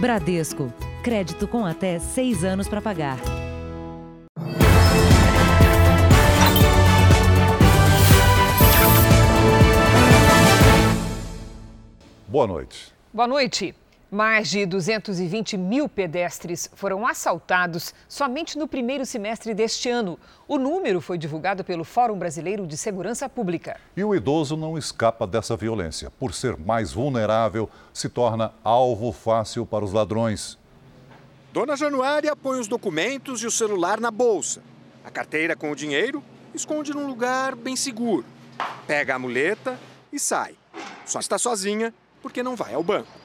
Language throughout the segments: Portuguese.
Bradesco. Crédito com até seis anos para pagar. Boa noite. Boa noite. Mais de 220 mil pedestres foram assaltados somente no primeiro semestre deste ano. O número foi divulgado pelo Fórum Brasileiro de Segurança Pública. E o idoso não escapa dessa violência. Por ser mais vulnerável, se torna alvo fácil para os ladrões. Dona Januária põe os documentos e o celular na bolsa. A carteira com o dinheiro esconde num lugar bem seguro. Pega a muleta e sai. Só está sozinha porque não vai ao banco.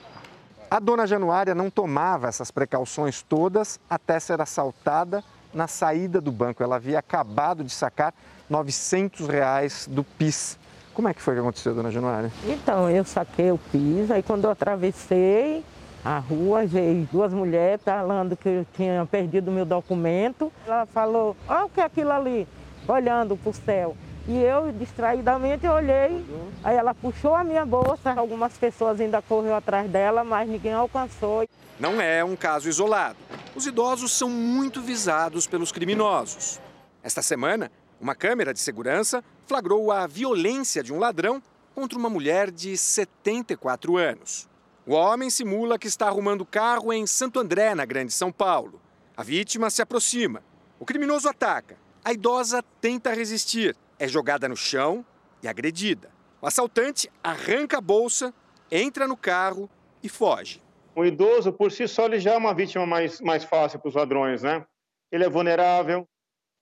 A dona Januária não tomava essas precauções todas até ser assaltada na saída do banco. Ela havia acabado de sacar 900 reais do PIS. Como é que foi que aconteceu, dona Januária? Então, eu saquei o PIS, aí quando eu atravessei a rua, veio duas mulheres falando que eu tinha perdido meu documento. Ela falou, olha o que é aquilo ali, olhando para o céu. E eu, distraidamente, olhei, aí ela puxou a minha bolsa, algumas pessoas ainda correram atrás dela, mas ninguém alcançou. Não é um caso isolado. Os idosos são muito visados pelos criminosos. Esta semana, uma câmera de segurança flagrou a violência de um ladrão contra uma mulher de 74 anos. O homem simula que está arrumando carro em Santo André, na Grande São Paulo. A vítima se aproxima. O criminoso ataca. A idosa tenta resistir é jogada no chão e agredida. O assaltante arranca a bolsa, entra no carro e foge. O idoso, por si só, ele já é uma vítima mais, mais fácil para os ladrões, né? Ele é vulnerável,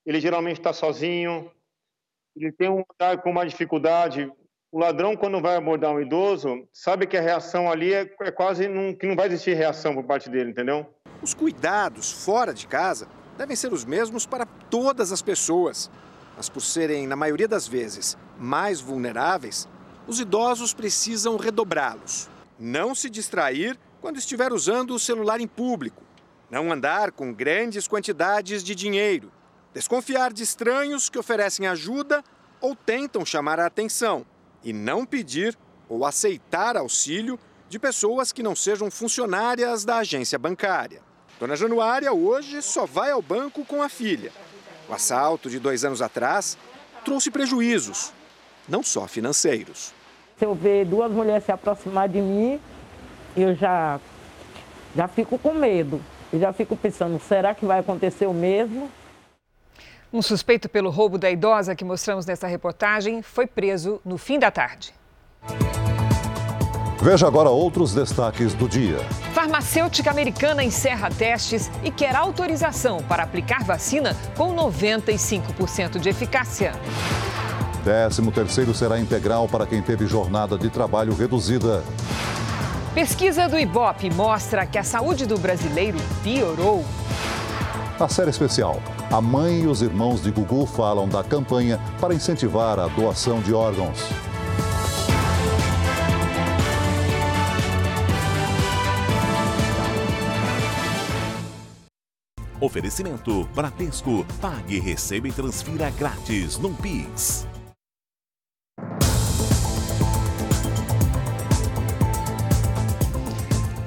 ele geralmente está sozinho, ele tem um andar com uma dificuldade. O ladrão, quando vai abordar um idoso, sabe que a reação ali é, é quase num, que não vai existir reação por parte dele, entendeu? Os cuidados fora de casa devem ser os mesmos para todas as pessoas mas por serem, na maioria das vezes, mais vulneráveis, os idosos precisam redobrá-los. Não se distrair quando estiver usando o celular em público. Não andar com grandes quantidades de dinheiro. Desconfiar de estranhos que oferecem ajuda ou tentam chamar a atenção. E não pedir ou aceitar auxílio de pessoas que não sejam funcionárias da agência bancária. Dona Januária hoje só vai ao banco com a filha o assalto de dois anos atrás trouxe prejuízos, não só financeiros. Se eu ver duas mulheres se aproximar de mim, eu já, já fico com medo. Eu já fico pensando, será que vai acontecer o mesmo? Um suspeito pelo roubo da idosa que mostramos nessa reportagem foi preso no fim da tarde. Veja agora outros destaques do dia. Farmacêutica americana encerra testes e quer autorização para aplicar vacina com 95% de eficácia. 13 terceiro será integral para quem teve jornada de trabalho reduzida. Pesquisa do Ibope mostra que a saúde do brasileiro piorou. Na série especial, a mãe e os irmãos de Gugu falam da campanha para incentivar a doação de órgãos. Oferecimento Bradesco. Pague, receba e transfira grátis no Pix.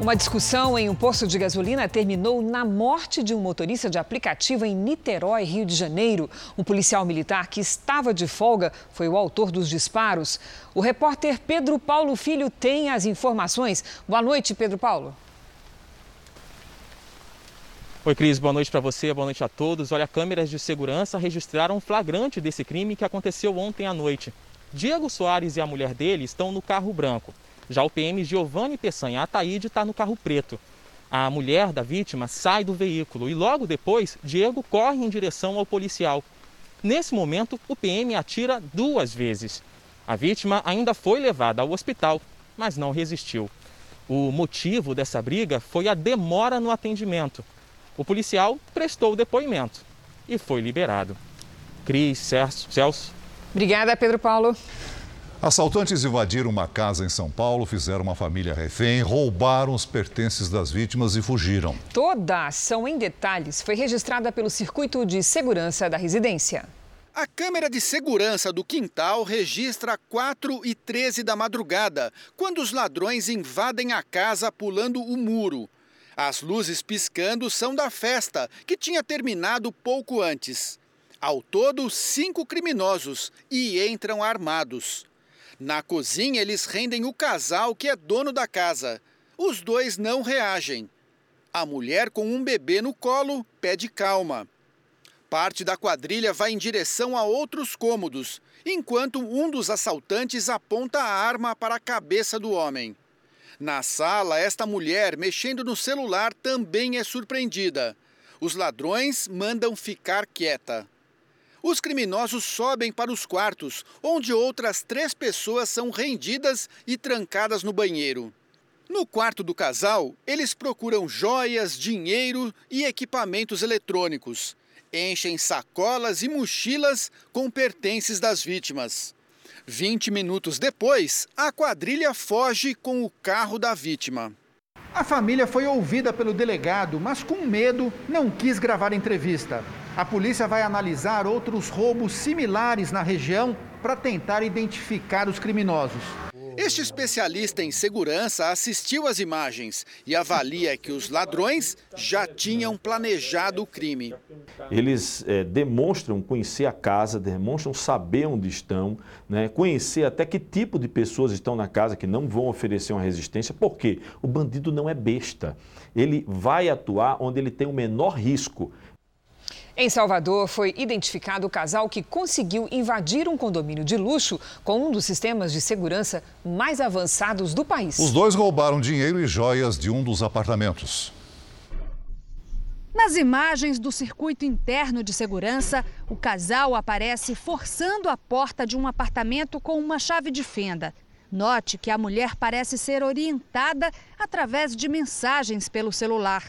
Uma discussão em um posto de gasolina terminou na morte de um motorista de aplicativo em Niterói, Rio de Janeiro. Um policial militar que estava de folga foi o autor dos disparos. O repórter Pedro Paulo Filho tem as informações. Boa noite, Pedro Paulo. Oi, Cris, boa noite para você, boa noite a todos. Olha, câmeras de segurança registraram um flagrante desse crime que aconteceu ontem à noite. Diego Soares e a mulher dele estão no carro branco. Já o PM Giovanni Peçanha Ataíde está no carro preto. A mulher da vítima sai do veículo e logo depois Diego corre em direção ao policial. Nesse momento, o PM atira duas vezes. A vítima ainda foi levada ao hospital, mas não resistiu. O motivo dessa briga foi a demora no atendimento. O policial prestou o depoimento e foi liberado. Cris, Celso. Obrigada, Pedro Paulo. Assaltantes invadiram uma casa em São Paulo, fizeram uma família refém, roubaram os pertences das vítimas e fugiram. Toda a ação em detalhes foi registrada pelo Circuito de Segurança da Residência. A câmera de segurança do quintal registra 4 e 13 da madrugada, quando os ladrões invadem a casa pulando o muro. As luzes piscando são da festa, que tinha terminado pouco antes. Ao todo, cinco criminosos e entram armados. Na cozinha, eles rendem o casal que é dono da casa. Os dois não reagem. A mulher, com um bebê no colo, pede calma. Parte da quadrilha vai em direção a outros cômodos, enquanto um dos assaltantes aponta a arma para a cabeça do homem. Na sala, esta mulher, mexendo no celular, também é surpreendida. Os ladrões mandam ficar quieta. Os criminosos sobem para os quartos, onde outras três pessoas são rendidas e trancadas no banheiro. No quarto do casal, eles procuram joias, dinheiro e equipamentos eletrônicos. Enchem sacolas e mochilas com pertences das vítimas. 20 minutos depois, a quadrilha foge com o carro da vítima. A família foi ouvida pelo delegado, mas com medo não quis gravar entrevista. A polícia vai analisar outros roubos similares na região para tentar identificar os criminosos. Este especialista em segurança assistiu às imagens e avalia que os ladrões já tinham planejado o crime. Eles é, demonstram conhecer a casa, demonstram saber onde estão, né, conhecer até que tipo de pessoas estão na casa que não vão oferecer uma resistência, porque o bandido não é besta. Ele vai atuar onde ele tem o menor risco. Em Salvador, foi identificado o casal que conseguiu invadir um condomínio de luxo com um dos sistemas de segurança mais avançados do país. Os dois roubaram dinheiro e joias de um dos apartamentos. Nas imagens do circuito interno de segurança, o casal aparece forçando a porta de um apartamento com uma chave de fenda. Note que a mulher parece ser orientada através de mensagens pelo celular.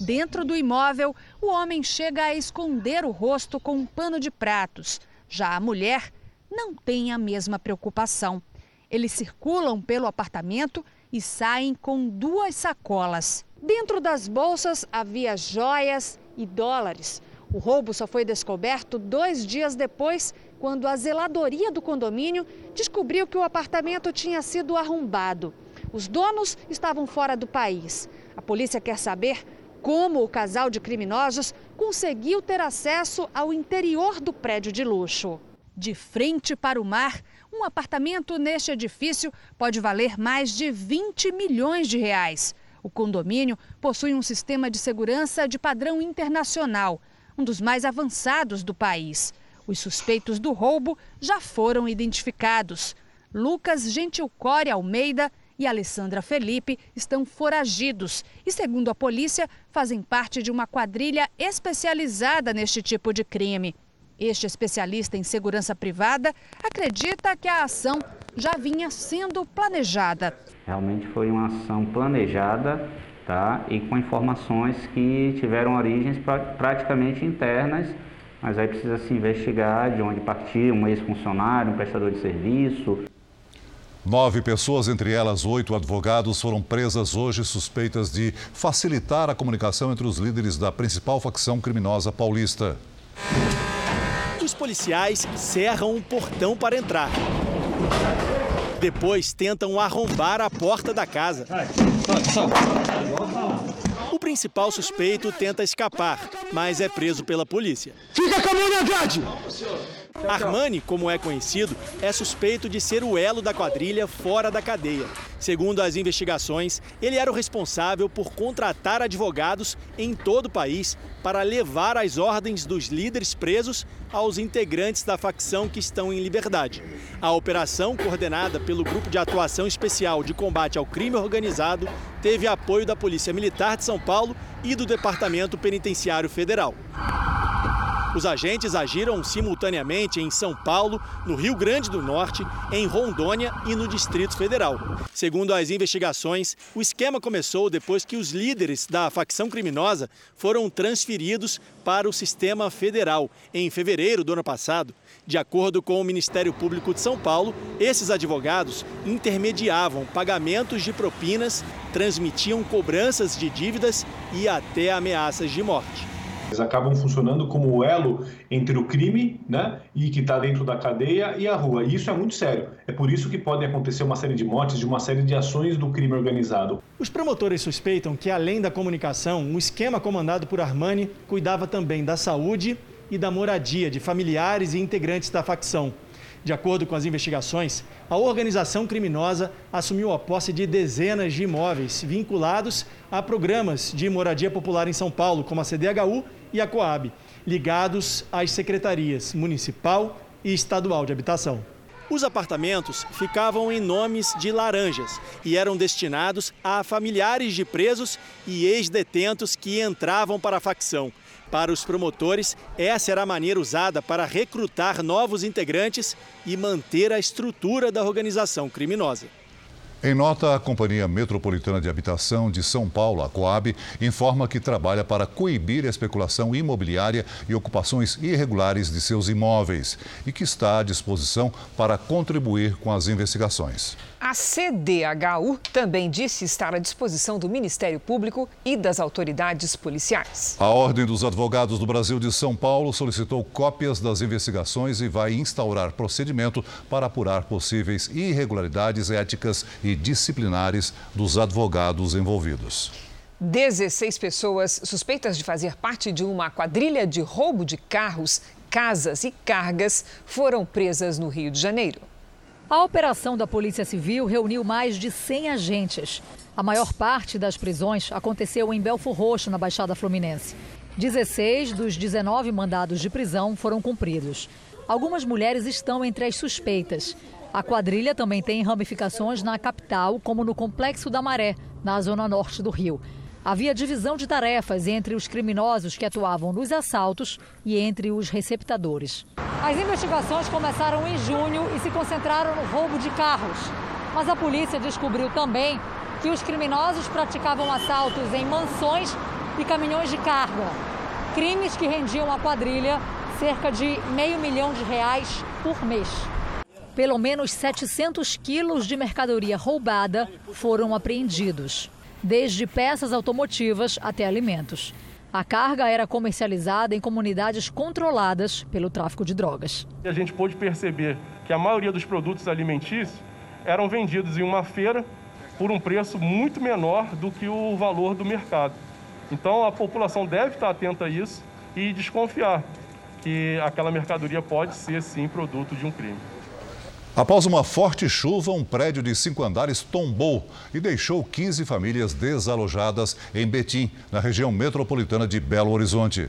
Dentro do imóvel, o homem chega a esconder o rosto com um pano de pratos. Já a mulher não tem a mesma preocupação. Eles circulam pelo apartamento e saem com duas sacolas. Dentro das bolsas havia joias e dólares. O roubo só foi descoberto dois dias depois, quando a zeladoria do condomínio descobriu que o apartamento tinha sido arrombado. Os donos estavam fora do país. A polícia quer saber como o casal de criminosos conseguiu ter acesso ao interior do prédio de luxo. De frente para o mar, um apartamento neste edifício pode valer mais de 20 milhões de reais. O condomínio possui um sistema de segurança de padrão internacional, um dos mais avançados do país. Os suspeitos do roubo já foram identificados. Lucas Gentilcore Almeida e Alessandra Felipe estão foragidos e, segundo a polícia, fazem parte de uma quadrilha especializada neste tipo de crime. Este especialista em segurança privada acredita que a ação já vinha sendo planejada. Realmente foi uma ação planejada tá? e com informações que tiveram origens praticamente internas, mas aí precisa se investigar de onde partiu um ex-funcionário, um prestador de serviço. Nove pessoas, entre elas oito advogados, foram presas hoje suspeitas de facilitar a comunicação entre os líderes da principal facção criminosa paulista. Os policiais cerram um portão para entrar. Depois tentam arrombar a porta da casa. O principal suspeito tenta escapar, mas é preso pela polícia. Fica com a mão na grade! Armani, como é conhecido, é suspeito de ser o elo da quadrilha fora da cadeia. Segundo as investigações, ele era o responsável por contratar advogados em todo o país para levar as ordens dos líderes presos aos integrantes da facção que estão em liberdade. A operação, coordenada pelo Grupo de Atuação Especial de Combate ao Crime Organizado, teve apoio da Polícia Militar de São Paulo e do Departamento Penitenciário Federal. Os agentes agiram simultaneamente em São Paulo, no Rio Grande do Norte, em Rondônia e no Distrito Federal. Segundo as investigações, o esquema começou depois que os líderes da facção criminosa foram transferidos para o sistema federal em fevereiro do ano passado. De acordo com o Ministério Público de São Paulo, esses advogados intermediavam pagamentos de propinas, transmitiam cobranças de dívidas e até ameaças de morte. Eles acabam funcionando como o elo entre o crime, né, e que está dentro da cadeia e a rua. E isso é muito sério. É por isso que podem acontecer uma série de mortes, de uma série de ações do crime organizado. Os promotores suspeitam que, além da comunicação, um esquema comandado por Armani cuidava também da saúde e da moradia de familiares e integrantes da facção. De acordo com as investigações, a organização criminosa assumiu a posse de dezenas de imóveis vinculados a programas de moradia popular em São Paulo, como a CDHU e a Coab, ligados às secretarias municipal e estadual de habitação. Os apartamentos ficavam em nomes de laranjas e eram destinados a familiares de presos e ex-detentos que entravam para a facção. Para os promotores, essa era a maneira usada para recrutar novos integrantes e manter a estrutura da organização criminosa. Em nota, a Companhia Metropolitana de Habitação de São Paulo, a Coab, informa que trabalha para coibir a especulação imobiliária e ocupações irregulares de seus imóveis e que está à disposição para contribuir com as investigações. A CDHU também disse estar à disposição do Ministério Público e das autoridades policiais. A Ordem dos Advogados do Brasil de São Paulo solicitou cópias das investigações e vai instaurar procedimento para apurar possíveis irregularidades éticas e disciplinares dos advogados envolvidos. 16 pessoas suspeitas de fazer parte de uma quadrilha de roubo de carros, casas e cargas foram presas no Rio de Janeiro. A operação da Polícia Civil reuniu mais de 100 agentes. A maior parte das prisões aconteceu em Belfor Roxo, na Baixada Fluminense. 16 dos 19 mandados de prisão foram cumpridos. Algumas mulheres estão entre as suspeitas. A quadrilha também tem ramificações na capital, como no Complexo da Maré, na zona norte do Rio. Havia divisão de tarefas entre os criminosos que atuavam nos assaltos e entre os receptadores. As investigações começaram em junho e se concentraram no roubo de carros. Mas a polícia descobriu também que os criminosos praticavam assaltos em mansões e caminhões de carga. Crimes que rendiam à quadrilha cerca de meio milhão de reais por mês. Pelo menos 700 quilos de mercadoria roubada foram apreendidos desde peças automotivas até alimentos. A carga era comercializada em comunidades controladas pelo tráfico de drogas. A gente pôde perceber que a maioria dos produtos alimentícios eram vendidos em uma feira por um preço muito menor do que o valor do mercado. Então a população deve estar atenta a isso e desconfiar que aquela mercadoria pode ser sim produto de um crime. Após uma forte chuva, um prédio de cinco andares tombou e deixou 15 famílias desalojadas em Betim, na região metropolitana de Belo Horizonte.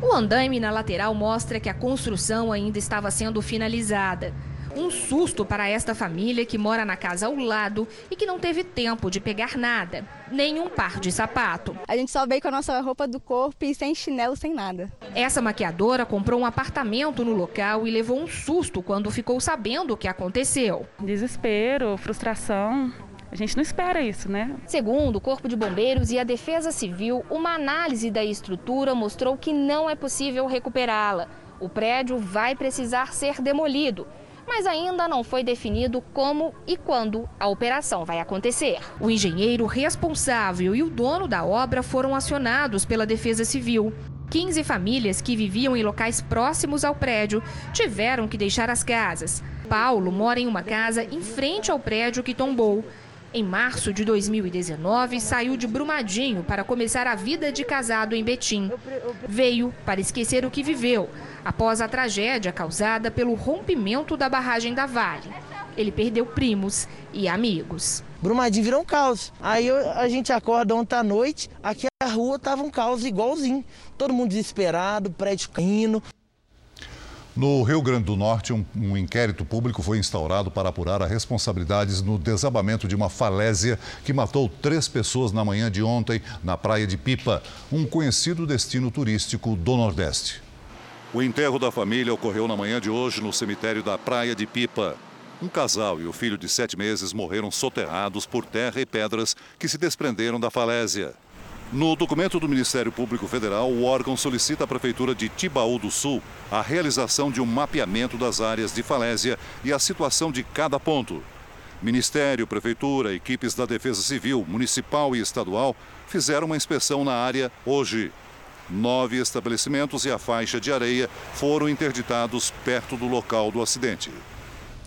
O andaime na lateral mostra que a construção ainda estava sendo finalizada. Um susto para esta família que mora na casa ao lado e que não teve tempo de pegar nada, nem um par de sapato. A gente só veio com a nossa roupa do corpo e sem chinelo, sem nada. Essa maquiadora comprou um apartamento no local e levou um susto quando ficou sabendo o que aconteceu. Desespero, frustração. A gente não espera isso, né? Segundo o Corpo de Bombeiros e a Defesa Civil, uma análise da estrutura mostrou que não é possível recuperá-la. O prédio vai precisar ser demolido mas ainda não foi definido como e quando a operação vai acontecer. O engenheiro responsável e o dono da obra foram acionados pela Defesa Civil. 15 famílias que viviam em locais próximos ao prédio tiveram que deixar as casas. Paulo mora em uma casa em frente ao prédio que tombou. Em março de 2019, saiu de Brumadinho para começar a vida de casado em Betim. Veio para esquecer o que viveu, após a tragédia causada pelo rompimento da barragem da Vale. Ele perdeu primos e amigos. Brumadinho virou um caos. Aí a gente acorda ontem à noite, aqui a rua tava um caos igualzinho. Todo mundo desesperado, prédio caindo. No Rio Grande do Norte, um, um, inquérito público foi instaurado para apurar as responsabilidades no desabamento de uma falésia que matou três pessoas na manhã de ontem na Praia de Pipa, um conhecido destino turístico do Nordeste. O enterro da família ocorreu na manhã de hoje no cemitério da Praia de Pipa. Um casal e o filho de sete meses morreram soterrados por terra e pedras que se desprenderam da falésia. No documento do Ministério Público Federal, o órgão solicita à Prefeitura de Tibaú do Sul a realização de um mapeamento das áreas de falésia e a situação de cada ponto. Ministério, Prefeitura, equipes da Defesa Civil, Municipal e Estadual fizeram uma inspeção na área hoje. Nove estabelecimentos e a faixa de areia foram interditados perto do local do acidente.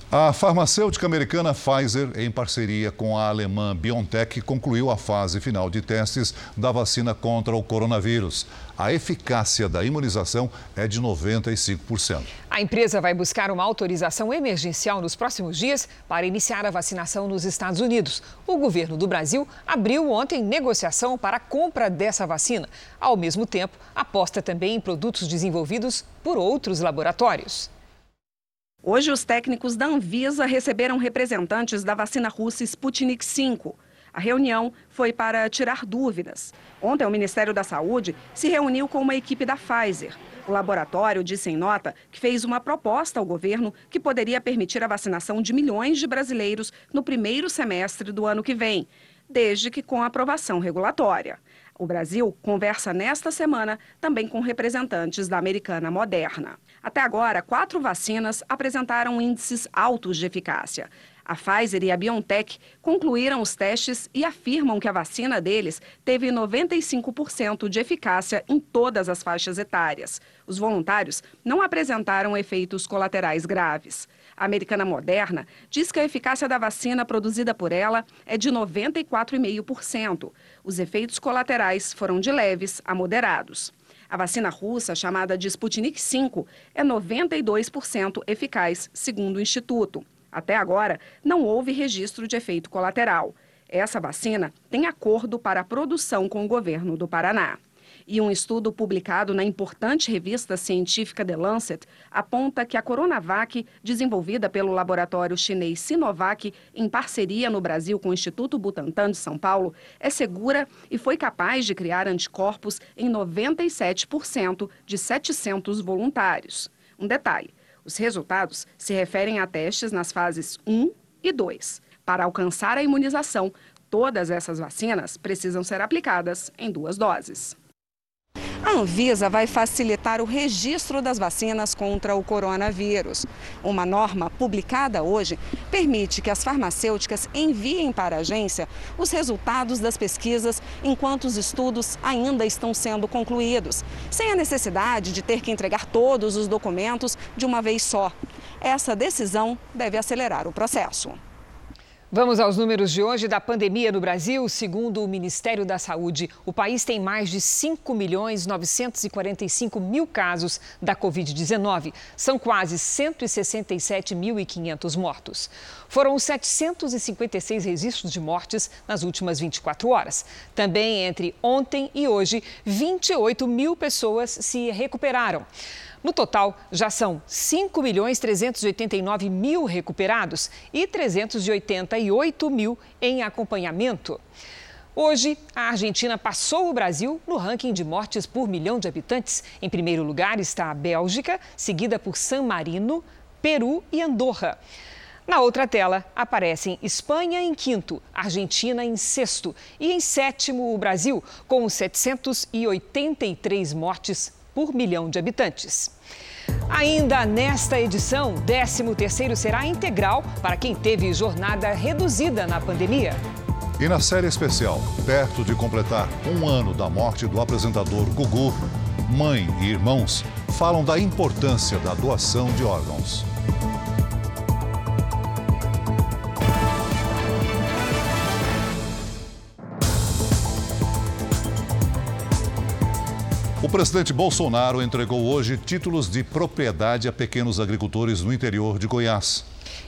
A farmacêutica americana Pfizer, em parceria com a alemã BioNTech, concluiu a fase final de testes da vacina contra o coronavírus. A eficácia da imunização é de 95%. A empresa vai buscar uma autorização emergencial nos próximos dias para iniciar a vacinação nos Estados Unidos. O governo do Brasil abriu ontem negociação para a compra dessa vacina. Ao mesmo tempo, aposta também em produtos desenvolvidos por outros laboratórios. Hoje, os técnicos da Anvisa receberam representantes da vacina russa Sputnik V. A reunião foi para tirar dúvidas. Ontem, o Ministério da Saúde se reuniu com uma equipe da Pfizer. O laboratório disse em nota que fez uma proposta ao governo que poderia permitir a vacinação de milhões de brasileiros no primeiro semestre do ano que vem, desde que com aprovação regulatória. O Brasil conversa nesta semana também com representantes da americana Moderna. Até agora, quatro vacinas apresentaram índices altos de eficácia. A Pfizer e a BioNTech concluíram os testes e afirmam que a vacina deles teve 95% de eficácia em todas as faixas etárias. Os voluntários não apresentaram efeitos colaterais graves. A americana Moderna diz que a eficácia da vacina produzida por ela é de 94,5%. Os efeitos colaterais foram de leves a moderados. A vacina russa, chamada de Sputnik V, é 92% eficaz, segundo o Instituto. Até agora, não houve registro de efeito colateral. Essa vacina tem acordo para a produção com o governo do Paraná. E um estudo publicado na importante revista científica The Lancet aponta que a Coronavac, desenvolvida pelo laboratório chinês Sinovac, em parceria no Brasil com o Instituto Butantan de São Paulo, é segura e foi capaz de criar anticorpos em 97% de 700 voluntários. Um detalhe: os resultados se referem a testes nas fases 1 e 2. Para alcançar a imunização, todas essas vacinas precisam ser aplicadas em duas doses. A Anvisa vai facilitar o registro das vacinas contra o coronavírus. Uma norma publicada hoje permite que as farmacêuticas enviem para a agência os resultados das pesquisas enquanto os estudos ainda estão sendo concluídos, sem a necessidade de ter que entregar todos os documentos de uma vez só. Essa decisão deve acelerar o processo. Vamos aos números de hoje da pandemia no Brasil. Segundo o Ministério da Saúde, o país tem mais de 5 milhões 945 mil casos da Covid-19. São quase 167.500 mortos. Foram 756 registros de mortes nas últimas 24 horas. Também entre ontem e hoje, 28 mil pessoas se recuperaram. No total, já são 5 milhões 389 mil recuperados e 388 mil em acompanhamento. Hoje, a Argentina passou o Brasil no ranking de mortes por milhão de habitantes. Em primeiro lugar está a Bélgica, seguida por San Marino, Peru e Andorra. Na outra tela aparecem Espanha em quinto, Argentina em sexto e em sétimo o Brasil, com 783 mortes por milhão de habitantes. Ainda nesta edição, 13º será integral para quem teve jornada reduzida na pandemia. E na série especial, perto de completar um ano da morte do apresentador Gugu, mãe e irmãos falam da importância da doação de órgãos. O presidente Bolsonaro entregou hoje títulos de propriedade a pequenos agricultores no interior de Goiás.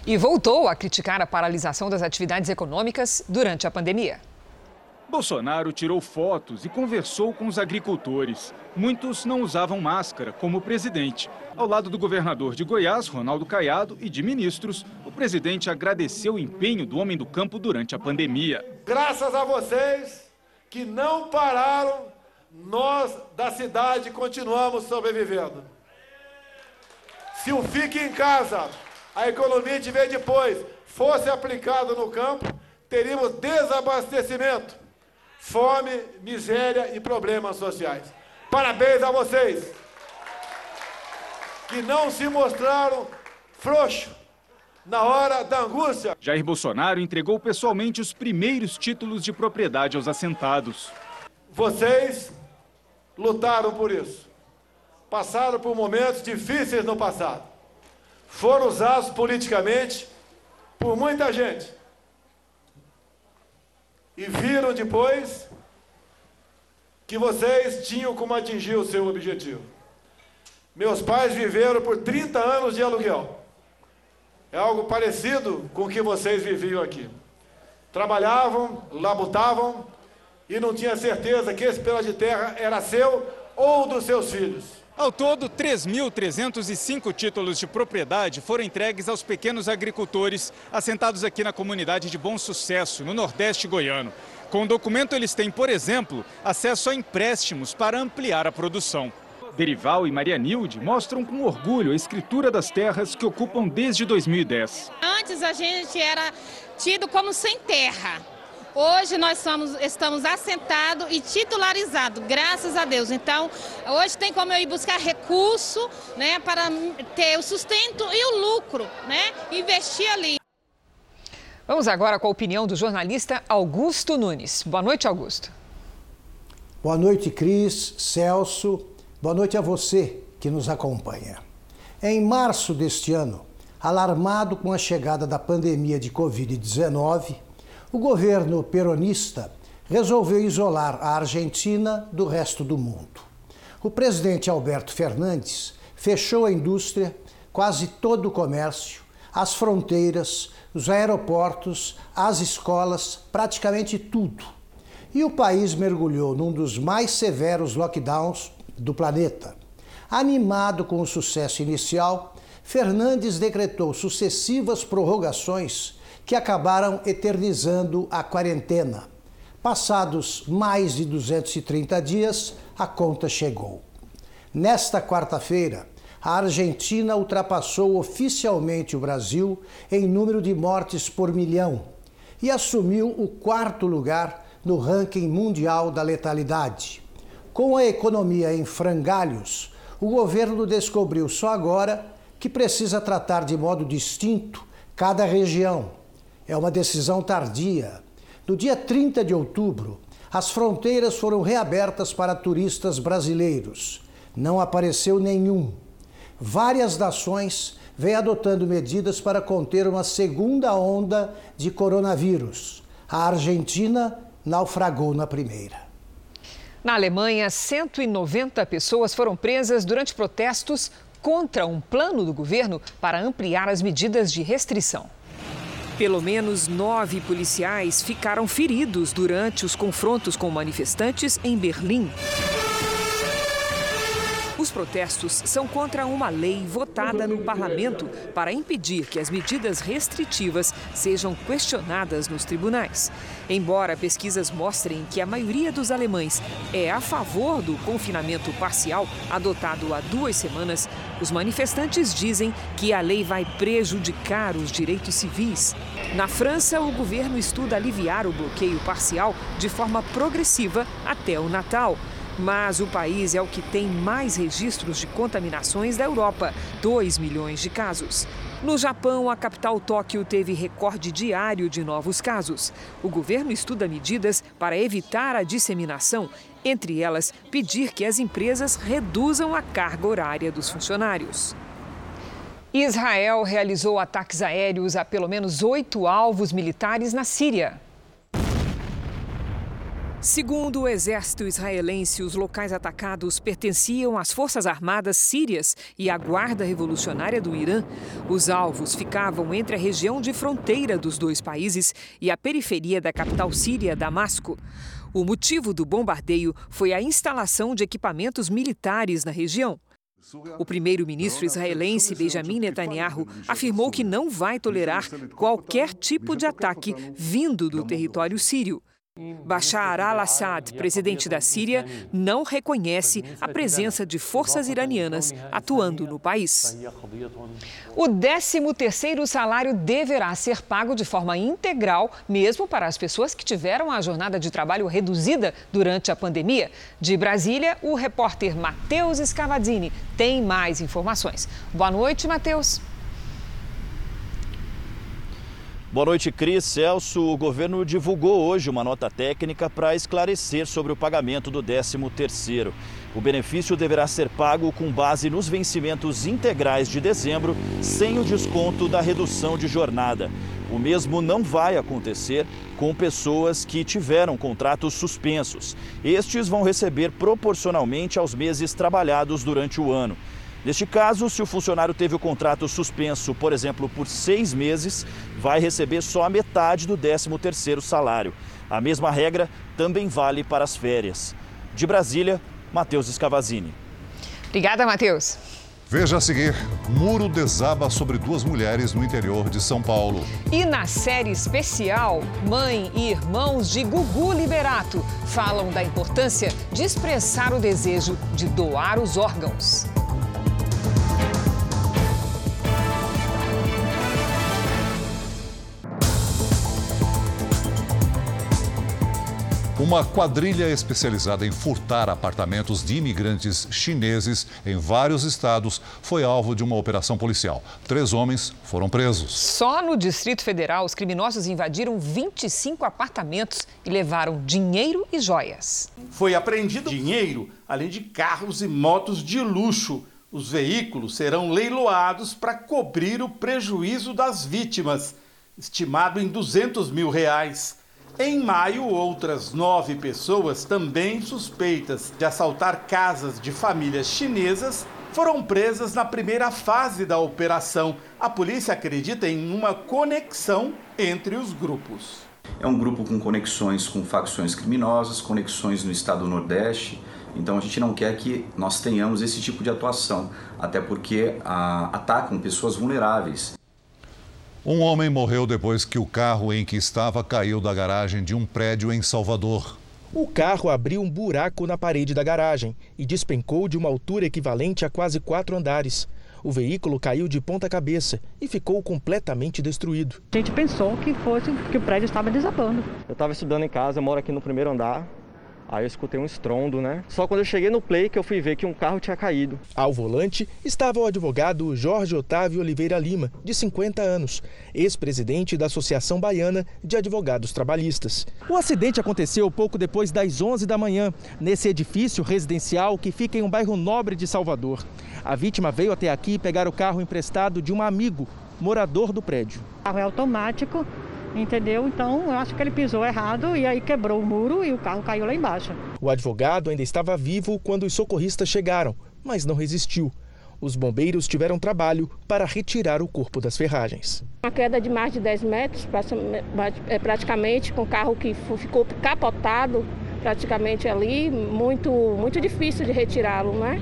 E voltou a criticar a paralisação das atividades econômicas durante a pandemia. Bolsonaro tirou fotos e conversou com os agricultores. Muitos não usavam máscara, como o presidente. Ao lado do governador de Goiás, Ronaldo Caiado, e de ministros, o presidente agradeceu o empenho do homem do campo durante a pandemia. Graças a vocês que não pararam nós da cidade continuamos sobrevivendo. Se o fique em casa, a economia de ver depois, fosse aplicado no campo, teríamos desabastecimento, fome, miséria e problemas sociais. Parabéns a vocês que não se mostraram frouxos na hora da angústia. Jair Bolsonaro entregou pessoalmente os primeiros títulos de propriedade aos assentados. Vocês lutaram por isso. Passaram por momentos difíceis no passado. Foram usados politicamente por muita gente. E viram depois que vocês tinham como atingir o seu objetivo. Meus pais viveram por 30 anos de aluguel. É algo parecido com o que vocês viviam aqui. Trabalhavam, labutavam e não tinha certeza que esse pedaço de terra era seu ou dos seus filhos. Ao todo, 3.305 títulos de propriedade foram entregues aos pequenos agricultores assentados aqui na comunidade de Bom Sucesso, no Nordeste goiano. Com o documento, eles têm, por exemplo, acesso a empréstimos para ampliar a produção. Derival e Maria Nilde mostram com orgulho a escritura das terras que ocupam desde 2010. Antes a gente era tido como sem terra. Hoje nós somos, estamos assentados e titularizados, graças a Deus. Então, hoje tem como eu ir buscar recurso né, para ter o sustento e o lucro, né? Investir ali. Vamos agora com a opinião do jornalista Augusto Nunes. Boa noite, Augusto. Boa noite, Cris, Celso. Boa noite a você que nos acompanha. Em março deste ano, alarmado com a chegada da pandemia de Covid-19, o governo peronista resolveu isolar a Argentina do resto do mundo. O presidente Alberto Fernandes fechou a indústria, quase todo o comércio, as fronteiras, os aeroportos, as escolas, praticamente tudo. E o país mergulhou num dos mais severos lockdowns do planeta. Animado com o sucesso inicial, Fernandes decretou sucessivas prorrogações que acabaram eternizando a quarentena. Passados mais de 230 dias, a conta chegou. Nesta quarta-feira, a Argentina ultrapassou oficialmente o Brasil em número de mortes por milhão e assumiu o quarto lugar no ranking mundial da letalidade. Com a economia em frangalhos, o governo descobriu só agora que precisa tratar de modo distinto cada região. É uma decisão tardia. No dia 30 de outubro, as fronteiras foram reabertas para turistas brasileiros. Não apareceu nenhum várias nações vêm adotando medidas para conter uma segunda onda de coronavírus. A Argentina naufragou na primeira. Na Alemanha, 190 pessoas foram presas durante protestos contra um plano do governo para ampliar as medidas de restrição. Pelo menos nove policiais ficaram feridos durante os confrontos com manifestantes em Berlim. Os protestos são contra uma lei votada no parlamento para impedir que as medidas restritivas sejam questionadas nos tribunais. Embora pesquisas mostrem que a maioria dos alemães é a favor do confinamento parcial adotado há duas semanas, os manifestantes dizem que a lei vai prejudicar os direitos civis. Na França, o governo estuda aliviar o bloqueio parcial de forma progressiva até o Natal. Mas o país é o que tem mais registros de contaminações da Europa 2 milhões de casos. No Japão, a capital Tóquio teve recorde diário de novos casos. O governo estuda medidas para evitar a disseminação, entre elas, pedir que as empresas reduzam a carga horária dos funcionários. Israel realizou ataques aéreos a pelo menos oito alvos militares na Síria. Segundo o exército israelense, os locais atacados pertenciam às Forças Armadas sírias e à Guarda Revolucionária do Irã. Os alvos ficavam entre a região de fronteira dos dois países e a periferia da capital síria, Damasco. O motivo do bombardeio foi a instalação de equipamentos militares na região. O primeiro-ministro israelense Benjamin Netanyahu afirmou que não vai tolerar qualquer tipo de ataque vindo do território sírio. Bashar al-Assad, presidente da Síria, não reconhece a presença de forças iranianas atuando no país. O 13º salário deverá ser pago de forma integral, mesmo para as pessoas que tiveram a jornada de trabalho reduzida durante a pandemia. De Brasília, o repórter Matheus Scavadini tem mais informações. Boa noite, Matheus. Boa noite, Cris. Celso, o governo divulgou hoje uma nota técnica para esclarecer sobre o pagamento do 13º. O benefício deverá ser pago com base nos vencimentos integrais de dezembro, sem o desconto da redução de jornada. O mesmo não vai acontecer com pessoas que tiveram contratos suspensos. Estes vão receber proporcionalmente aos meses trabalhados durante o ano. Neste caso, se o funcionário teve o contrato suspenso, por exemplo, por seis meses, vai receber só a metade do 13º salário. A mesma regra também vale para as férias. De Brasília, Matheus Escavazini. Obrigada, Matheus. Veja a seguir: muro desaba sobre duas mulheres no interior de São Paulo. E na série especial, mãe e irmãos de Gugu Liberato falam da importância de expressar o desejo de doar os órgãos. Uma quadrilha especializada em furtar apartamentos de imigrantes chineses em vários estados foi alvo de uma operação policial. Três homens foram presos. Só no Distrito Federal, os criminosos invadiram 25 apartamentos e levaram dinheiro e joias. Foi apreendido dinheiro, além de carros e motos de luxo. Os veículos serão leiloados para cobrir o prejuízo das vítimas, estimado em 200 mil reais. Em maio, outras nove pessoas, também suspeitas de assaltar casas de famílias chinesas, foram presas na primeira fase da operação. A polícia acredita em uma conexão entre os grupos. É um grupo com conexões com facções criminosas, conexões no estado do Nordeste. Então a gente não quer que nós tenhamos esse tipo de atuação, até porque a, atacam pessoas vulneráveis. Um homem morreu depois que o carro em que estava caiu da garagem de um prédio em Salvador. O carro abriu um buraco na parede da garagem e despencou de uma altura equivalente a quase quatro andares. O veículo caiu de ponta cabeça e ficou completamente destruído. A gente pensou que fosse que o prédio estava desabando. Eu estava estudando em casa, eu moro aqui no primeiro andar. Aí eu escutei um estrondo, né? Só quando eu cheguei no play que eu fui ver que um carro tinha caído. Ao volante estava o advogado Jorge Otávio Oliveira Lima, de 50 anos, ex-presidente da Associação Baiana de Advogados Trabalhistas. O acidente aconteceu pouco depois das 11 da manhã, nesse edifício residencial que fica em um bairro nobre de Salvador. A vítima veio até aqui pegar o carro emprestado de um amigo, morador do prédio. O carro é automático, entendeu? Então eu acho que ele pisou errado e aí quebrou o muro e o carro caiu lá embaixo. O advogado ainda estava vivo quando os socorristas chegaram, mas não resistiu. Os bombeiros tiveram trabalho para retirar o corpo das ferragens. Uma queda de mais de 10 metros, é, praticamente, com o carro que ficou capotado praticamente ali, muito, muito difícil de retirá-lo, né?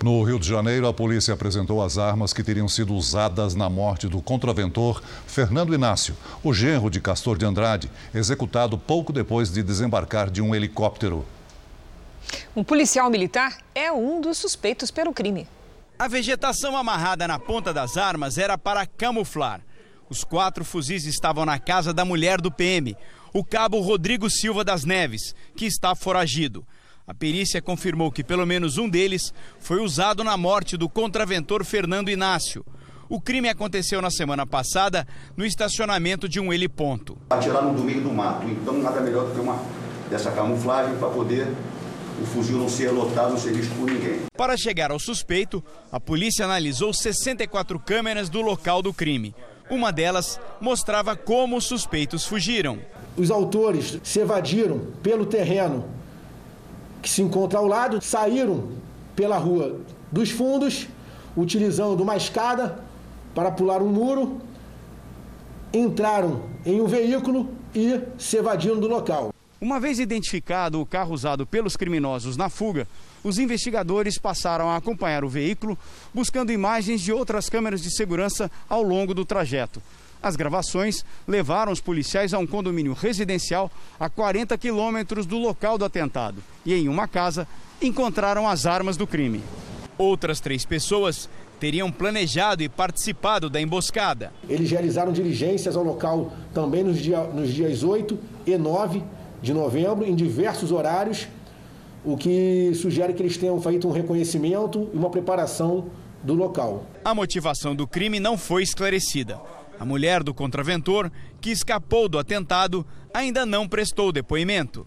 No Rio de Janeiro, a polícia apresentou as armas que teriam sido usadas na morte do contraventor Fernando Inácio, o genro de Castor de Andrade, executado pouco depois de desembarcar de um helicóptero. Um policial militar é um dos suspeitos pelo crime. A vegetação amarrada na ponta das armas era para camuflar. Os quatro fuzis estavam na casa da mulher do PM, o cabo Rodrigo Silva das Neves, que está foragido. A perícia confirmou que pelo menos um deles foi usado na morte do contraventor Fernando Inácio. O crime aconteceu na semana passada no estacionamento de um heliponto. Atiraram no meio do mato, então nada melhor do que uma dessa camuflagem para poder o fuzil não ser lotado, não ser visto por ninguém. Para chegar ao suspeito, a polícia analisou 64 câmeras do local do crime. Uma delas mostrava como os suspeitos fugiram. Os autores se evadiram pelo terreno que se encontra ao lado, saíram pela rua dos fundos, utilizando uma escada para pular um muro, entraram em um veículo e se evadiram do local. Uma vez identificado o carro usado pelos criminosos na fuga, os investigadores passaram a acompanhar o veículo, buscando imagens de outras câmeras de segurança ao longo do trajeto. As gravações levaram os policiais a um condomínio residencial a 40 quilômetros do local do atentado e, em uma casa, encontraram as armas do crime. Outras três pessoas teriam planejado e participado da emboscada. Eles realizaram diligências ao local também nos, dia, nos dias 8 e 9 de novembro, em diversos horários, o que sugere que eles tenham feito um reconhecimento e uma preparação do local. A motivação do crime não foi esclarecida. A mulher do contraventor, que escapou do atentado, ainda não prestou depoimento.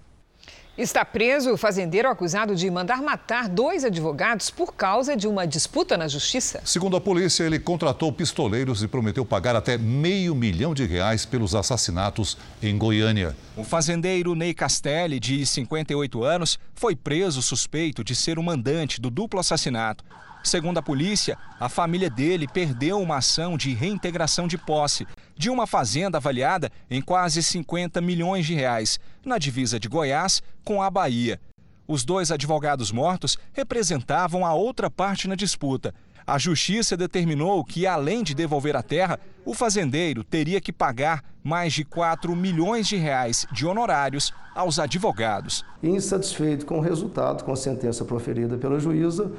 Está preso o fazendeiro acusado de mandar matar dois advogados por causa de uma disputa na justiça. Segundo a polícia, ele contratou pistoleiros e prometeu pagar até meio milhão de reais pelos assassinatos em Goiânia. O fazendeiro Ney Castelli, de 58 anos, foi preso suspeito de ser o mandante do duplo assassinato. Segundo a polícia, a família dele perdeu uma ação de reintegração de posse de uma fazenda avaliada em quase 50 milhões de reais, na divisa de Goiás com a Bahia. Os dois advogados mortos representavam a outra parte na disputa. A justiça determinou que, além de devolver a terra, o fazendeiro teria que pagar mais de 4 milhões de reais de honorários aos advogados. Insatisfeito com o resultado, com a sentença proferida pela juíza,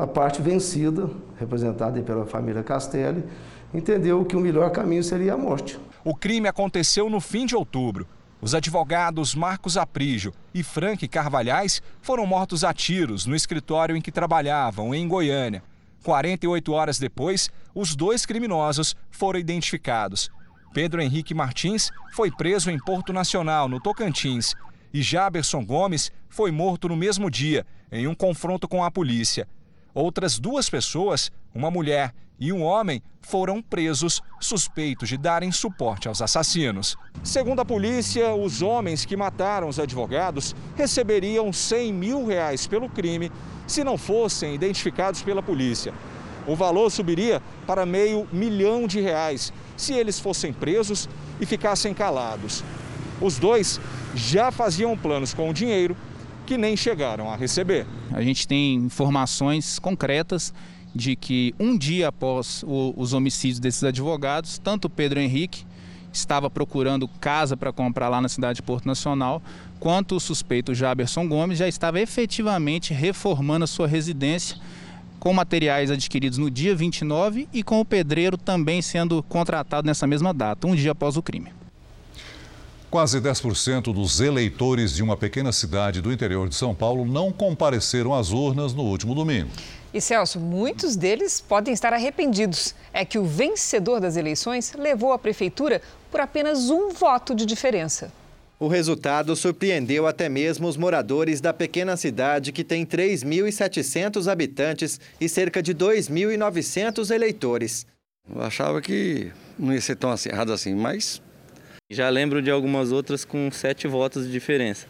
a parte vencida, representada pela família Castelli, entendeu que o melhor caminho seria a morte. O crime aconteceu no fim de outubro. Os advogados Marcos Aprígio e Frank Carvalhais foram mortos a tiros no escritório em que trabalhavam, em Goiânia. 48 horas depois, os dois criminosos foram identificados. Pedro Henrique Martins foi preso em Porto Nacional, no Tocantins, e Jaberson Gomes foi morto no mesmo dia, em um confronto com a polícia. Outras duas pessoas, uma mulher e um homem, foram presos suspeitos de darem suporte aos assassinos. Segundo a polícia, os homens que mataram os advogados receberiam 100 mil reais pelo crime se não fossem identificados pela polícia. O valor subiria para meio milhão de reais se eles fossem presos e ficassem calados. Os dois já faziam planos com o dinheiro que nem chegaram a receber. A gente tem informações concretas de que um dia após o, os homicídios desses advogados, tanto Pedro Henrique estava procurando casa para comprar lá na cidade de Porto Nacional, quanto o suspeito Jaberson Gomes já estava efetivamente reformando a sua residência com materiais adquiridos no dia 29 e com o pedreiro também sendo contratado nessa mesma data, um dia após o crime. Quase 10% dos eleitores de uma pequena cidade do interior de São Paulo não compareceram às urnas no último domingo. E Celso, muitos deles podem estar arrependidos. É que o vencedor das eleições levou a prefeitura por apenas um voto de diferença. O resultado surpreendeu até mesmo os moradores da pequena cidade que tem 3.700 habitantes e cerca de 2.900 eleitores. Eu achava que não ia ser tão acirrado assim, mas já lembro de algumas outras com sete votos de diferença,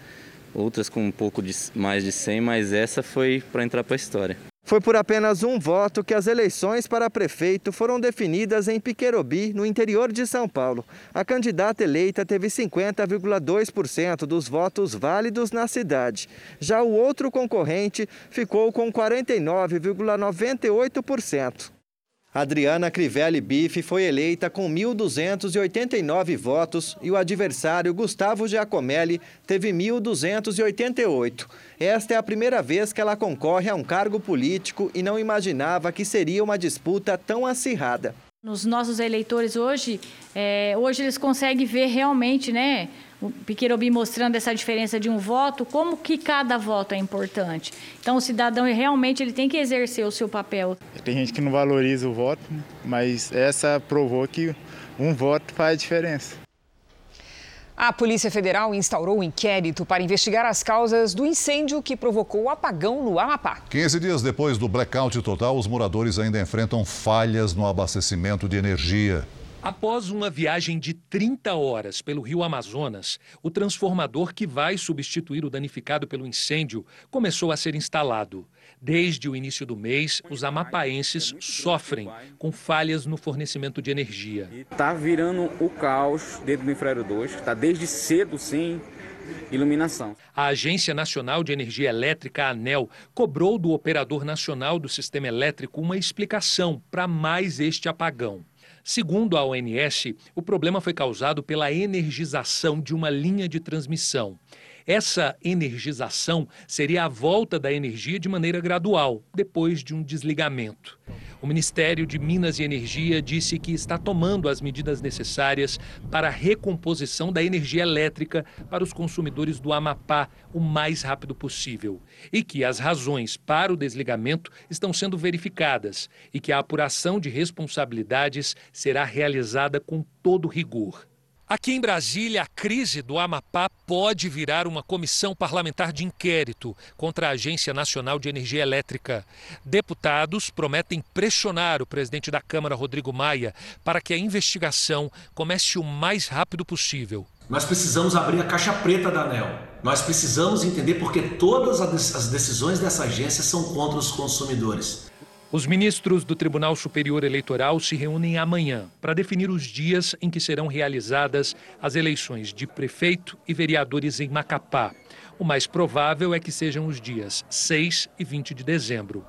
outras com um pouco de, mais de 100, mas essa foi para entrar para a história. Foi por apenas um voto que as eleições para prefeito foram definidas em Piquerobi, no interior de São Paulo. A candidata eleita teve 50,2% dos votos válidos na cidade. Já o outro concorrente ficou com 49,98%. Adriana Crivelli Bife foi eleita com 1.289 votos e o adversário Gustavo Giacomelli teve 1.288. Esta é a primeira vez que ela concorre a um cargo político e não imaginava que seria uma disputa tão acirrada. Nos nossos eleitores hoje, é, hoje eles conseguem ver realmente, né, o Piquerobi mostrando essa diferença de um voto, como que cada voto é importante. Então, o cidadão realmente ele tem que exercer o seu papel. Tem gente que não valoriza o voto, né? mas essa provou que um voto faz diferença. A Polícia Federal instaurou um inquérito para investigar as causas do incêndio que provocou o apagão no Amapá. 15 dias depois do blackout total, os moradores ainda enfrentam falhas no abastecimento de energia. Após uma viagem de 30 horas pelo rio Amazonas, o transformador que vai substituir o danificado pelo incêndio começou a ser instalado. Desde o início do mês, os amapaenses sofrem com falhas no fornecimento de energia. Está virando o caos dentro do Infraero 2, está desde cedo sem iluminação. A Agência Nacional de Energia Elétrica, ANEL, cobrou do Operador Nacional do Sistema Elétrico uma explicação para mais este apagão. Segundo a ONS, o problema foi causado pela energização de uma linha de transmissão. Essa energização seria a volta da energia de maneira gradual, depois de um desligamento. O Ministério de Minas e Energia disse que está tomando as medidas necessárias para a recomposição da energia elétrica para os consumidores do Amapá o mais rápido possível e que as razões para o desligamento estão sendo verificadas e que a apuração de responsabilidades será realizada com todo rigor. Aqui em Brasília, a crise do Amapá pode virar uma comissão parlamentar de inquérito contra a Agência Nacional de Energia Elétrica. Deputados prometem pressionar o presidente da Câmara, Rodrigo Maia, para que a investigação comece o mais rápido possível. Nós precisamos abrir a caixa preta da ANEL. Nós precisamos entender porque todas as decisões dessa agência são contra os consumidores. Os ministros do Tribunal Superior Eleitoral se reúnem amanhã para definir os dias em que serão realizadas as eleições de prefeito e vereadores em Macapá. O mais provável é que sejam os dias 6 e 20 de dezembro.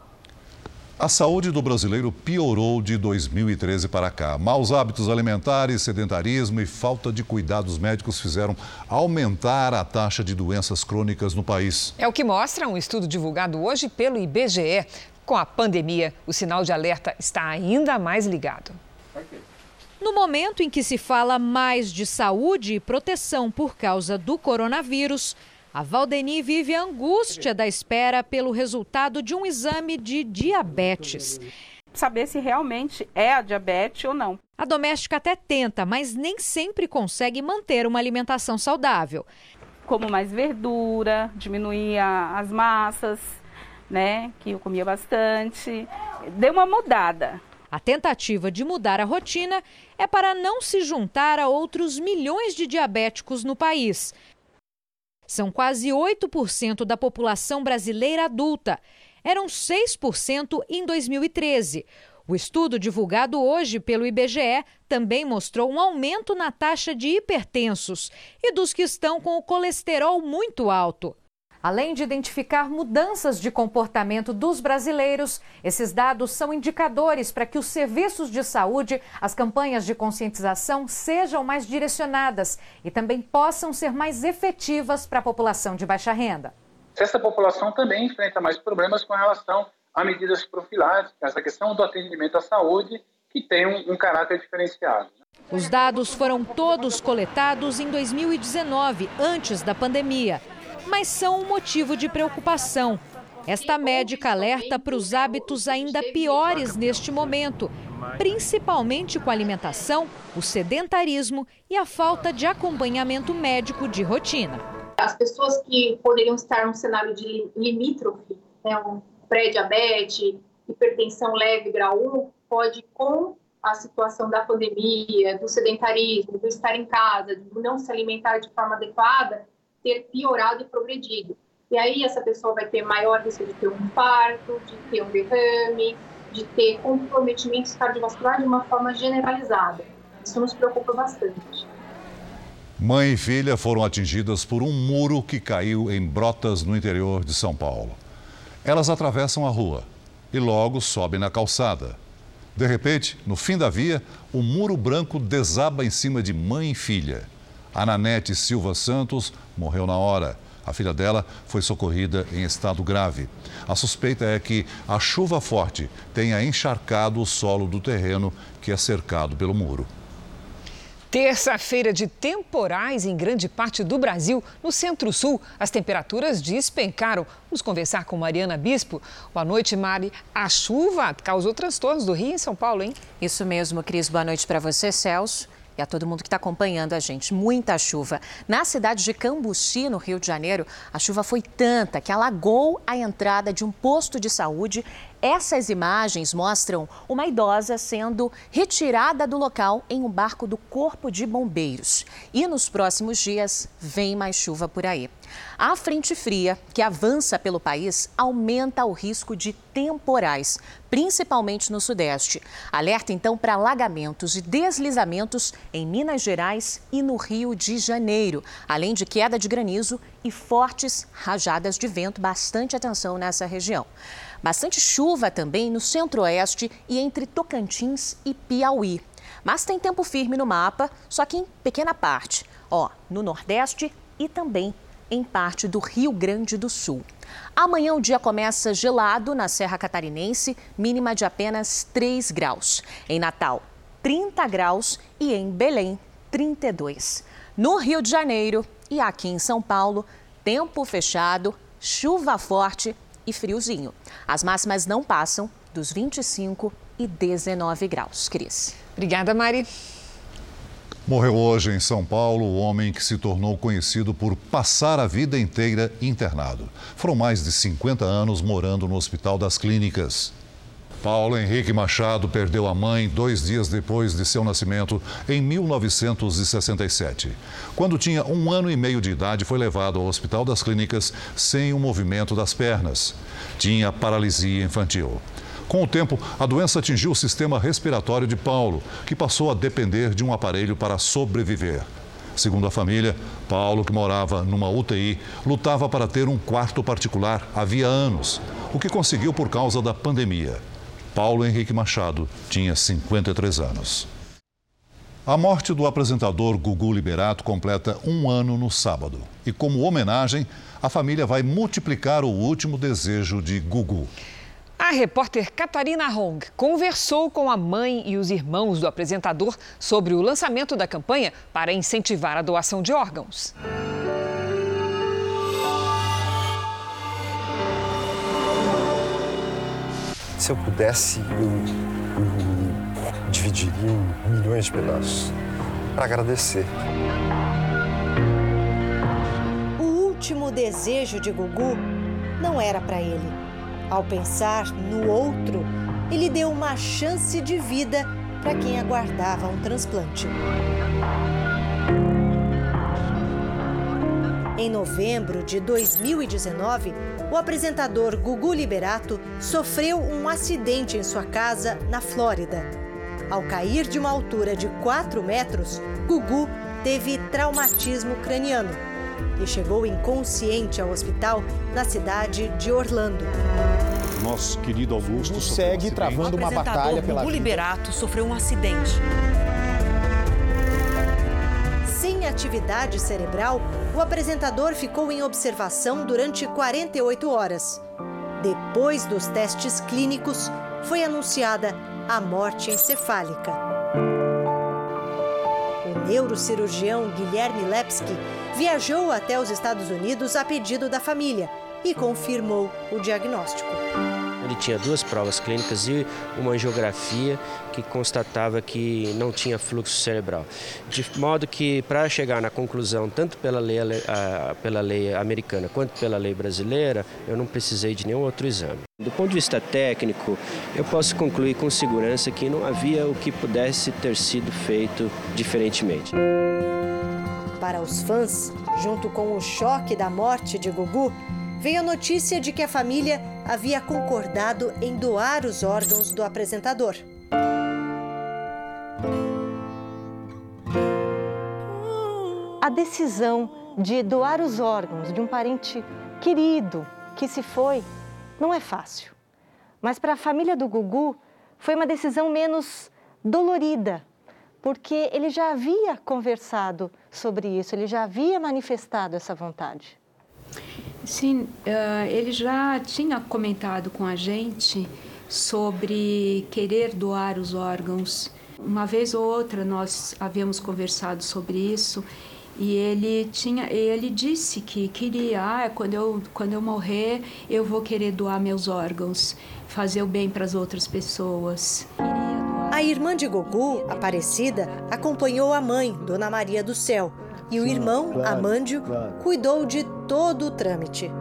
A saúde do brasileiro piorou de 2013 para cá. Maus hábitos alimentares, sedentarismo e falta de cuidados médicos fizeram aumentar a taxa de doenças crônicas no país. É o que mostra um estudo divulgado hoje pelo IBGE. Com a pandemia, o sinal de alerta está ainda mais ligado. No momento em que se fala mais de saúde e proteção por causa do coronavírus, a Valdeni vive a angústia da espera pelo resultado de um exame de diabetes. Saber se realmente é a diabetes ou não. A doméstica até tenta, mas nem sempre consegue manter uma alimentação saudável. Como mais verdura, diminuir as massas, né? Que eu comia bastante. Deu uma mudada. A tentativa de mudar a rotina é para não se juntar a outros milhões de diabéticos no país. São quase 8% da população brasileira adulta. Eram 6% em 2013. O estudo divulgado hoje pelo IBGE também mostrou um aumento na taxa de hipertensos e dos que estão com o colesterol muito alto. Além de identificar mudanças de comportamento dos brasileiros, esses dados são indicadores para que os serviços de saúde, as campanhas de conscientização sejam mais direcionadas e também possam ser mais efetivas para a população de baixa renda. Essa população também enfrenta mais problemas com relação a medidas profiláticas, a questão do atendimento à saúde, que tem um, um caráter diferenciado. Os dados foram todos coletados em 2019, antes da pandemia mas são um motivo de preocupação. Esta médica alerta para os hábitos ainda piores neste momento, principalmente com a alimentação, o sedentarismo e a falta de acompanhamento médico de rotina. As pessoas que poderiam estar num cenário de limítrofe, né, um pré-diabetes, hipertensão leve grau 1, pode, com a situação da pandemia, do sedentarismo, do estar em casa, do não se alimentar de forma adequada, ter piorado e progredido. E aí essa pessoa vai ter maior risco de ter um infarto, de ter um derrame, de ter comprometimentos cardiovasculares de uma forma generalizada. Isso nos preocupa bastante. Mãe e filha foram atingidas por um muro que caiu em Brotas, no interior de São Paulo. Elas atravessam a rua e logo sobem na calçada. De repente, no fim da via, o muro branco desaba em cima de mãe e filha. Ananete Silva Santos morreu na hora. A filha dela foi socorrida em estado grave. A suspeita é que a chuva forte tenha encharcado o solo do terreno que é cercado pelo muro. Terça-feira de temporais em grande parte do Brasil. No centro-sul, as temperaturas despencaram. Vamos conversar com Mariana Bispo. Boa noite, Mari. A chuva causou transtornos do Rio em São Paulo, hein? Isso mesmo, Cris. Boa noite para você, Celso e a todo mundo que está acompanhando a gente. Muita chuva. Na cidade de Cambuci, no Rio de Janeiro, a chuva foi tanta que alagou a entrada de um posto de saúde. Essas imagens mostram uma idosa sendo retirada do local em um barco do Corpo de Bombeiros. E nos próximos dias vem mais chuva por aí. A frente fria, que avança pelo país, aumenta o risco de temporais, principalmente no Sudeste. Alerta então para alagamentos e deslizamentos em Minas Gerais e no Rio de Janeiro, além de queda de granizo e fortes rajadas de vento. Bastante atenção nessa região. Bastante chuva também no centro-oeste e entre Tocantins e Piauí. Mas tem tempo firme no mapa, só que em pequena parte. Ó, no Nordeste e também em parte do Rio Grande do Sul. Amanhã o dia começa gelado na Serra Catarinense, mínima de apenas 3 graus. Em Natal, 30 graus e em Belém, 32. No Rio de Janeiro e aqui em São Paulo, tempo fechado, chuva forte e friozinho. As máximas não passam dos 25 e 19 graus. Cris. Obrigada, Mari. Morreu hoje em São Paulo o homem que se tornou conhecido por passar a vida inteira internado. Foram mais de 50 anos morando no Hospital das Clínicas. Paulo Henrique Machado perdeu a mãe dois dias depois de seu nascimento, em 1967. Quando tinha um ano e meio de idade, foi levado ao Hospital das Clínicas sem o movimento das pernas. Tinha paralisia infantil. Com o tempo, a doença atingiu o sistema respiratório de Paulo, que passou a depender de um aparelho para sobreviver. Segundo a família, Paulo, que morava numa UTI, lutava para ter um quarto particular havia anos, o que conseguiu por causa da pandemia. Paulo Henrique Machado tinha 53 anos. A morte do apresentador Gugu Liberato completa um ano no sábado. E como homenagem, a família vai multiplicar o último desejo de Gugu. A repórter Catarina Hong conversou com a mãe e os irmãos do apresentador sobre o lançamento da campanha para incentivar a doação de órgãos. Se eu pudesse, eu, eu dividiria em milhões de pedaços para agradecer. O último desejo de Gugu não era para ele. Ao pensar no outro, ele deu uma chance de vida para quem aguardava um transplante. Em novembro de 2019, o apresentador Gugu Liberato sofreu um acidente em sua casa na Flórida. Ao cair de uma altura de 4 metros, Gugu teve traumatismo craniano e chegou inconsciente ao hospital na cidade de Orlando. Nosso querido Augusto segue um travando uma batalha pela Gugu Liberato sofreu um acidente. Atividade cerebral, o apresentador ficou em observação durante 48 horas. Depois dos testes clínicos, foi anunciada a morte encefálica. O neurocirurgião Guilherme Lepski viajou até os Estados Unidos a pedido da família e confirmou o diagnóstico. Ele tinha duas provas clínicas e uma angiografia que constatava que não tinha fluxo cerebral. De modo que, para chegar na conclusão, tanto pela lei, pela lei americana quanto pela lei brasileira, eu não precisei de nenhum outro exame. Do ponto de vista técnico, eu posso concluir com segurança que não havia o que pudesse ter sido feito diferentemente. Para os fãs, junto com o choque da morte de Gugu, veio a notícia de que a família havia concordado em doar os órgãos do apresentador. A decisão de doar os órgãos de um parente querido que se foi não é fácil. Mas para a família do Gugu foi uma decisão menos dolorida, porque ele já havia conversado sobre isso, ele já havia manifestado essa vontade. Sim, uh, ele já tinha comentado com a gente sobre querer doar os órgãos. Uma vez ou outra nós havíamos conversado sobre isso e ele tinha, ele disse que queria, ah, quando eu quando eu morrer eu vou querer doar meus órgãos, fazer o bem para as outras pessoas. A irmã de Gugu, Aparecida, acompanhou a mãe, Dona Maria do Céu, e o irmão, claro, Amândio, claro. cuidou de todo o trâmite.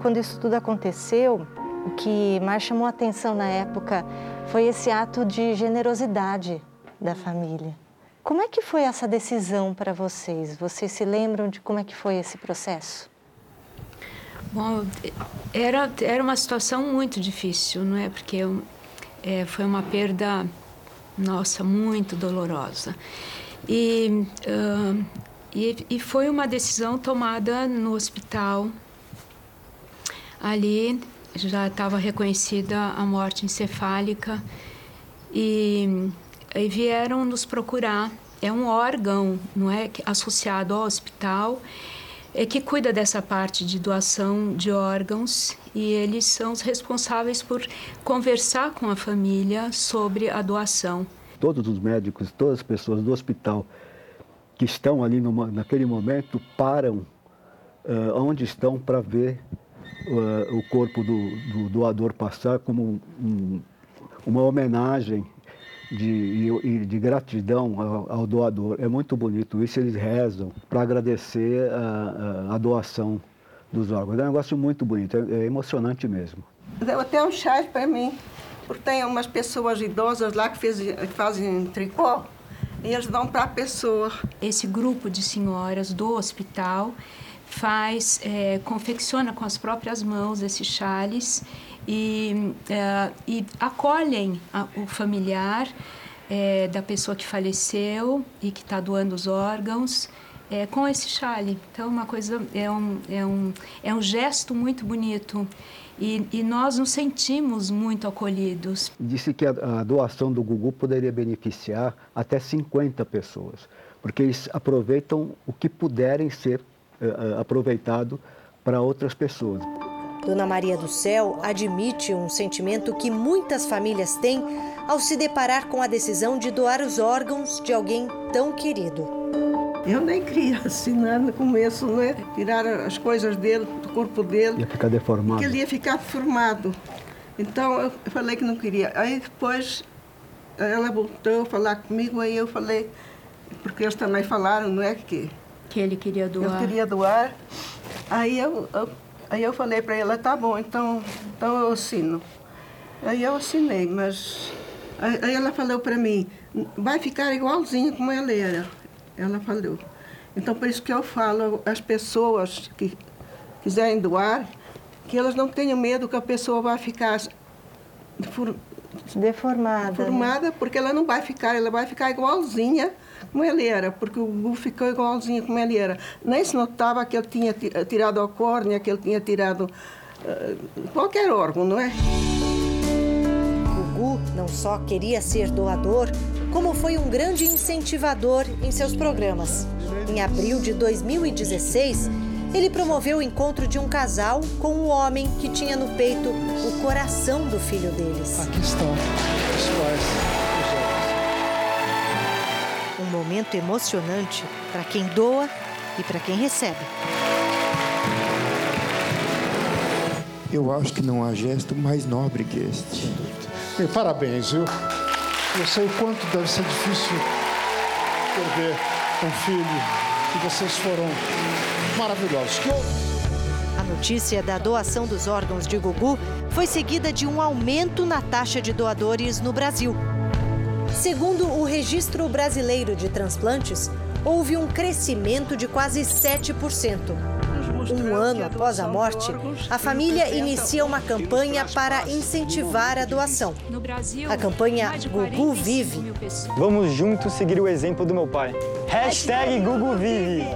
Quando isso tudo aconteceu, o que mais chamou a atenção na época foi esse ato de generosidade da família. Como é que foi essa decisão para vocês? Vocês se lembram de como é que foi esse processo? Bom, era, era uma situação muito difícil, não é? Porque é, foi uma perda, nossa, muito dolorosa. E uh, e, e foi uma decisão tomada no hospital. Ali já estava reconhecida a morte encefálica e, e vieram nos procurar. É um órgão, não é, associado ao hospital, é que cuida dessa parte de doação de órgãos e eles são os responsáveis por conversar com a família sobre a doação. Todos os médicos, todas as pessoas do hospital que estão ali numa, naquele momento param uh, onde estão para ver uh, o corpo do, do, doador passar como um, uma homenagem de, de gratidão ao, ao, doador. É muito bonito isso, eles rezam para agradecer a, a, a, doação dos órgãos. É um negócio muito bonito, é, é emocionante mesmo. Deu até um chá para mim, porque tem umas pessoas idosas lá que, fez, que fazem tricô e eles dão para a pessoa. Esse grupo de senhoras do hospital faz, é, confecciona com as próprias mãos esses chales e, é, e acolhem a, o familiar é, da pessoa que faleceu e que está doando os órgãos é, com esse chale. Então, uma coisa é um, é um, é um gesto muito bonito. E, e, nós nos sentimos muito acolhidos. Disse que a, a, doação do Gugu poderia beneficiar até 50 pessoas, porque eles aproveitam o que puderem ser uh, aproveitado para outras pessoas. Dona Maria do Céu admite um sentimento que muitas famílias têm ao se deparar com a decisão de doar os órgãos de alguém tão querido. Eu nem queria assinar no começo, né? Tirar as coisas dele, do corpo dele. Ia ficar deformado. Que ele ia ficar deformado. Então eu falei que não queria. Aí depois ela voltou a falar comigo, aí eu falei, porque eles também falaram, não é que. Que ele queria doar. Ele queria doar. Aí eu, eu Aí eu falei para ela, tá bom, então, então eu assino. Aí eu assinei, mas aí ela falou para mim, vai ficar igualzinho como ela era. Ela falou. Então por isso que eu falo às pessoas que quiserem doar, que elas não tenham medo que a pessoa vai ficar deformada. Deformada, né? porque ela não vai ficar, ela vai ficar igualzinha como ele era, porque o Gugu ficou igualzinho como ele era. Nem se notava que ele tinha tirado a córnea, que ele tinha tirado uh, qualquer órgão, não é? Gugu não só queria ser doador, como foi um grande incentivador em seus programas. Em abril de 2016, ele promoveu o encontro de um casal com o um homem que tinha no peito o coração do filho deles. Aqui estão os pais um momento emocionante para quem doa e para quem recebe. Eu acho que não há gesto mais nobre que este. E parabéns, viu? Eu sei o quanto deve ser difícil perder um filho e vocês foram maravilhosos. A notícia da doação dos órgãos de Gugu foi seguida de um aumento na taxa de doadores no Brasil. Segundo o Registro Brasileiro de Transplantes, houve um crescimento de quase 7%. Um ano após a morte, a família inicia uma campanha para incentivar a doação. A campanha Gugu Vive. Vamos juntos seguir o exemplo do meu pai. Hashtag Gugu Vive.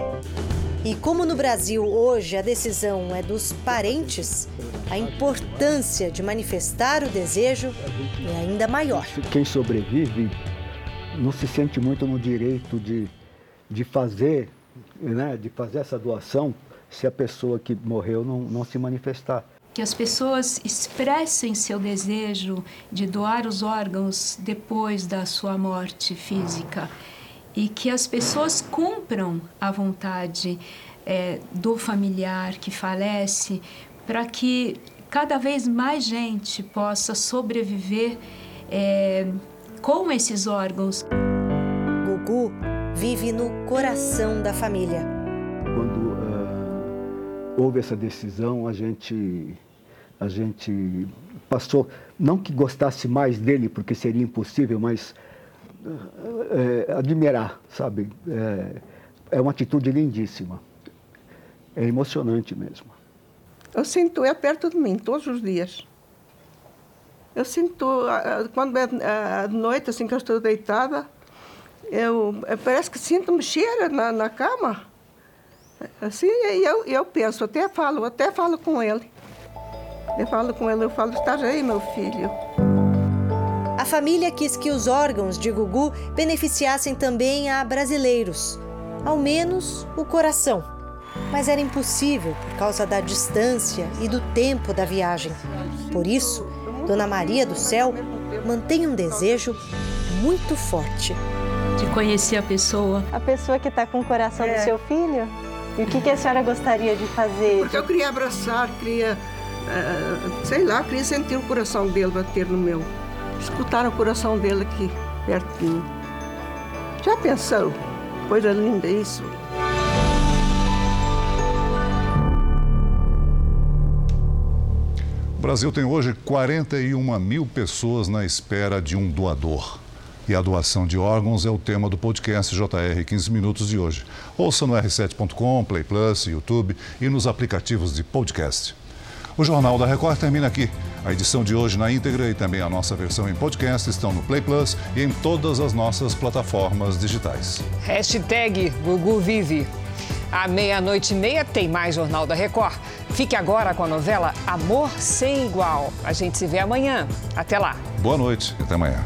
E como no Brasil hoje a decisão é dos parentes, a importância de manifestar o desejo é ainda maior. Quem sobrevive não se sente muito no direito de, de fazer, né, de fazer essa doação se a pessoa que morreu não, não se manifestar. Que as pessoas expressem seu desejo de doar os órgãos depois da sua morte física e que as pessoas cumpram a vontade é, do familiar que falece para que cada vez mais gente possa sobreviver é, com esses órgãos. Gugu vive no coração da família. Quando houve essa decisão, a gente, a gente passou, não que gostasse mais dele, porque seria impossível, mas uh, admirar, sabe? É, é uma atitude lindíssima. É emocionante mesmo. Eu sinto ele perto de mim todos os dias. Eu sinto, quando é de noite, assim que eu estou deitada, eu, parece que sinto mexer na, na cama. Assim, e eu, eu penso, até falo, até falo com ele. Eu falo com ele, eu falo, estás aí, meu filho. A família quis que os órgãos de Gugu beneficiassem também a brasileiros, ao menos o coração. mas era impossível por causa da distância e do tempo da viagem. Por isso, Dona Maria do Céu mantém um desejo muito forte. De conhecer a pessoa. A pessoa que está com o coração É. do seu filho? E o que, que a senhora gostaria de fazer? Porque eu queria abraçar, queria, eh, sei lá, queria sentir o coração dele bater no meu. Escutar o coração dele aqui, pertinho. Já pensou? Coisa linda isso. O Brasil tem hoje 41 mil pessoas na espera de um doador. E a doação de órgãos é o tema do podcast JR 15 Minutos de hoje. Ouça no r7.com, Play Plus, YouTube e nos aplicativos de podcast. O Jornal da Record termina aqui. A edição de hoje na íntegra e também a nossa versão em podcast estão no Play Plus e em todas as nossas plataformas digitais. Hashtag Gugu Vive. À meia-noite e meia tem mais Jornal da Record. Fique agora com a novela Amor Sem Igual. A gente se vê amanhã. Até lá. Boa noite e até amanhã.